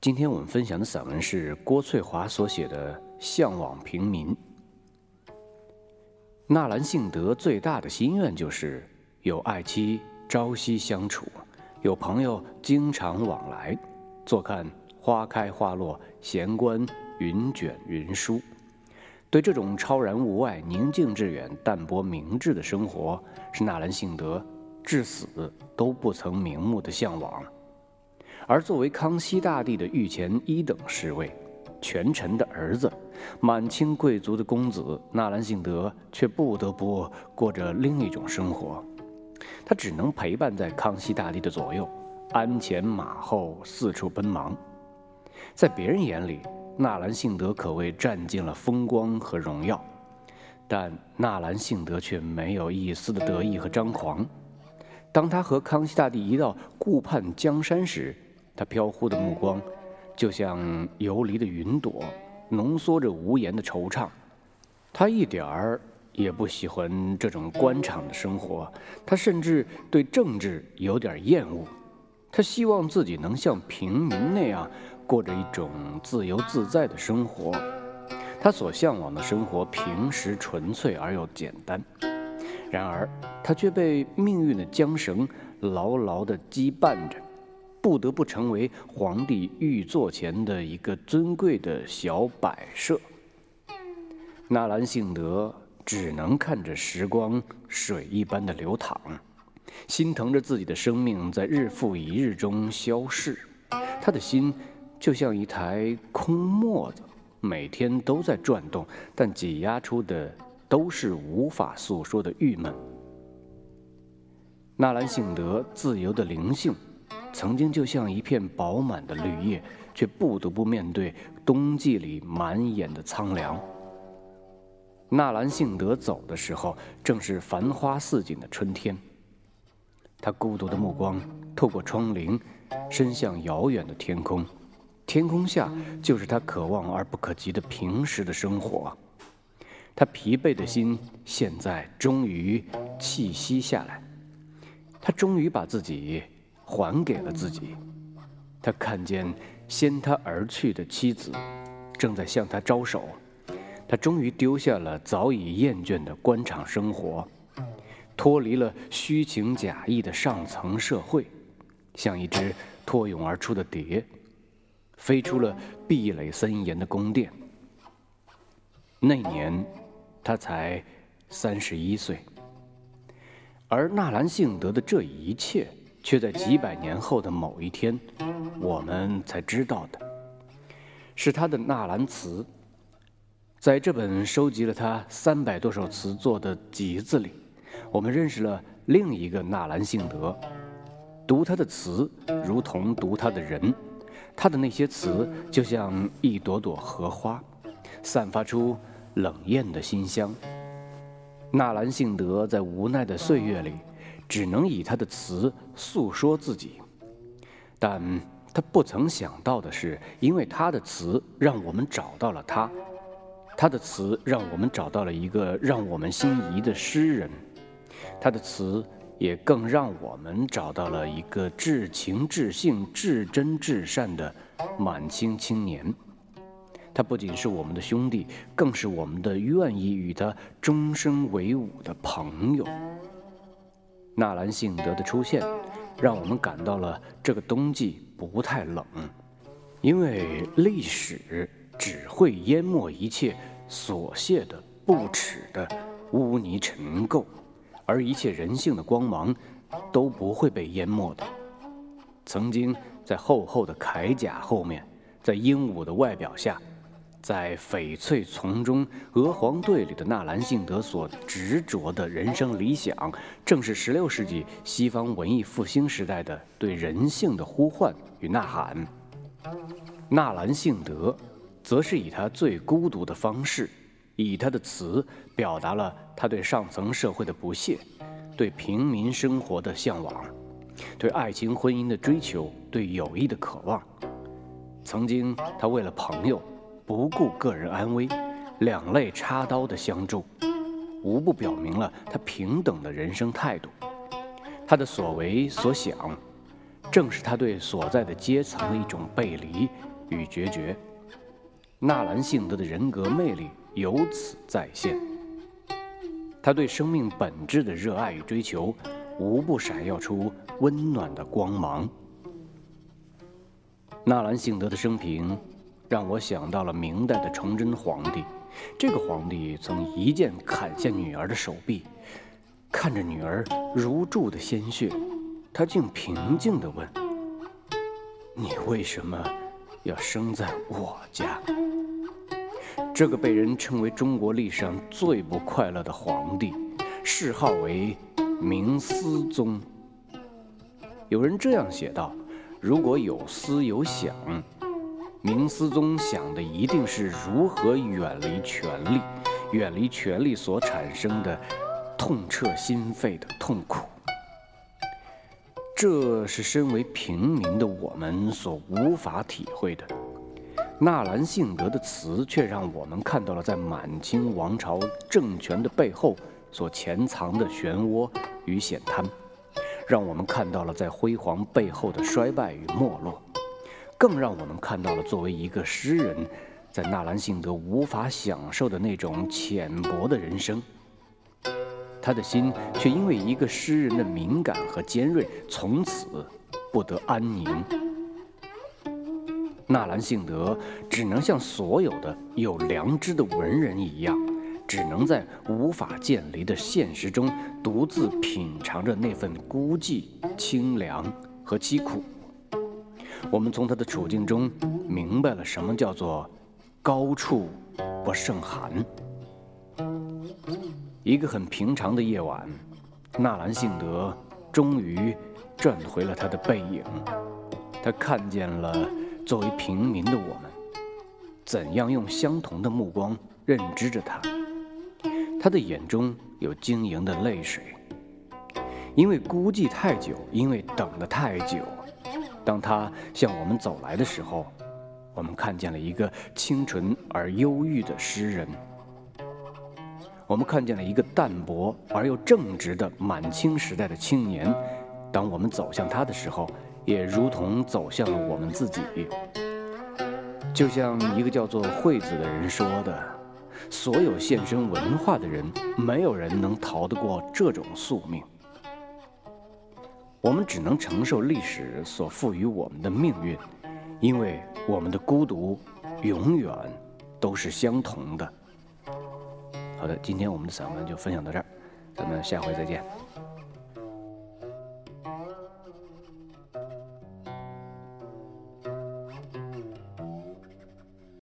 今天我们分享的散文是郭翠华所写的《向往平民》。纳兰性德最大的心愿就是有爱妻朝夕相处，有朋友经常往来，坐看花开花落，闲观云卷云舒。对这种超然物外、宁静致远、淡泊明志的生活，是纳兰性德至死都不曾瞑目的向往。而作为康熙大帝的御前一等侍卫，权臣的儿子，满清贵族的公子纳兰性德，却不得不过着另一种生活。他只能陪伴在康熙大帝的左右，鞍前马后，四处奔忙。在别人眼里，纳兰性德可谓占尽了风光和荣耀，但纳兰性德却没有一丝的得意和张狂。当他和康熙大帝一道顾盼江山时，他飘忽的目光，就像游离的云朵，浓缩着无言的惆怅。他一点儿也不喜欢这种官场的生活，他甚至对政治有点厌恶。他希望自己能像平民那样过着一种自由自在的生活。他所向往的生活平实纯粹而又简单，然而他却被命运的缰绳牢牢地羁绊着。不得不成为皇帝御座前的一个尊贵的小摆设。纳兰性德只能看着时光水一般的流淌，心疼着自己的生命在日复一日中消逝。他的心就像一台空磨子，每天都在转动，但挤压出的都是无法诉说的郁闷。纳兰性德自由的灵性。曾经就像一片饱满的绿叶，却不得不面对冬季里满眼的苍凉。纳兰性德走的时候，正是繁花似锦的春天。他孤独的目光透过窗棂，伸向遥远的天空，天空下就是他可望而不可及的平时的生活。他疲惫的心现在终于气息下来，他终于把自己。还给了自己，他看见先他而去的妻子，正在向他招手。他终于丢下了早已厌倦的官场生活，脱离了虚情假意的上层社会，像一只脱蛹而出的蝶，飞出了壁垒森严的宫殿。那年，他才三十一岁，而纳兰性德的这一切。却在几百年后的某一天，我们才知道的，是他的纳兰词。在这本收集了他三百多首词作的集子里，我们认识了另一个纳兰性德。读他的词，如同读他的人。他的那些词，就像一朵朵荷花，散发出冷艳的馨香。纳兰性德在无奈的岁月里。只能以他的词诉说自己，但他不曾想到的是，因为他的词让我们找到了他，他的词让我们找到了一个让我们心仪的诗人，他的词也更让我们找到了一个至情至性、至真至善的满清青年。他不仅是我们的兄弟，更是我们的愿意与他终生为伍的朋友。纳兰性德的出现，让我们感到了这个冬季不太冷，因为历史只会淹没一切琐屑的、不耻的污泥尘垢，而一切人性的光芒都不会被淹没的。曾经在厚厚的铠甲后面，在英武的外表下。在翡翠丛中，娥皇队里的纳兰性德所执着的人生理想，正是16世纪西方文艺复兴时代的对人性的呼唤与呐喊。纳兰性德，则是以他最孤独的方式，以他的词表达了他对上层社会的不屑，对平民生活的向往，对爱情婚姻的追求，对友谊的渴望。曾经，他为了朋友。不顾个人安危，两肋插刀的相助，无不表明了他平等的人生态度。他的所为所想，正是他对所在的阶层的一种背离与决绝。纳兰性德的人格魅力由此再现。他对生命本质的热爱与追求，无不闪耀出温暖的光芒。纳兰性德的生平，让我想到了明代的崇祯皇帝。这个皇帝曾一剑砍下女儿的手臂，看着女儿如注的鲜血，他竟平静地问：“你为什么要生在我家？”这个被人称为中国历史上最不快乐的皇帝，谥号为明思宗。有人这样写道：“如果有思有想，明思宗想的一定是如何远离权力，远离权力所产生的痛彻心扉的痛苦。”这是身为平民的我们所无法体会的。纳兰性德的词却让我们看到了在满清王朝政权的背后所潜藏的漩涡与险滩，让我们看到了在辉煌背后的衰败与没落，更让我们看到了作为一个诗人，在纳兰性德无法享受的那种浅薄的人生。他的心却因为一个诗人的敏感和尖锐，从此不得安宁。纳兰性德只能像所有的有良知的文人一样，只能在无法见离的现实中独自品尝着那份孤寂、清凉和凄苦。我们从他的处境中明白了什么叫做“高处不胜寒”。一个很平常的夜晚，纳兰性德终于转回了他的背影，他看见了。作为平民的我们，怎样用相同的目光认知着他？他的眼中有晶莹的泪水，因为孤寂太久，因为等得太久。当他向我们走来的时候，我们看见了一个清纯而忧郁的诗人，我们看见了一个淡泊而又正直的满清时代的青年。当我们走向他的时候，也如同走向了我们自己，就像一个叫做惠子的人说的：“所有献身文化的人，没有人能逃得过这种宿命。我们只能承受历史所赋予我们的命运，因为我们的孤独永远都是相同的。”好的，今天我们的散文就分享到这儿，咱们下回再见。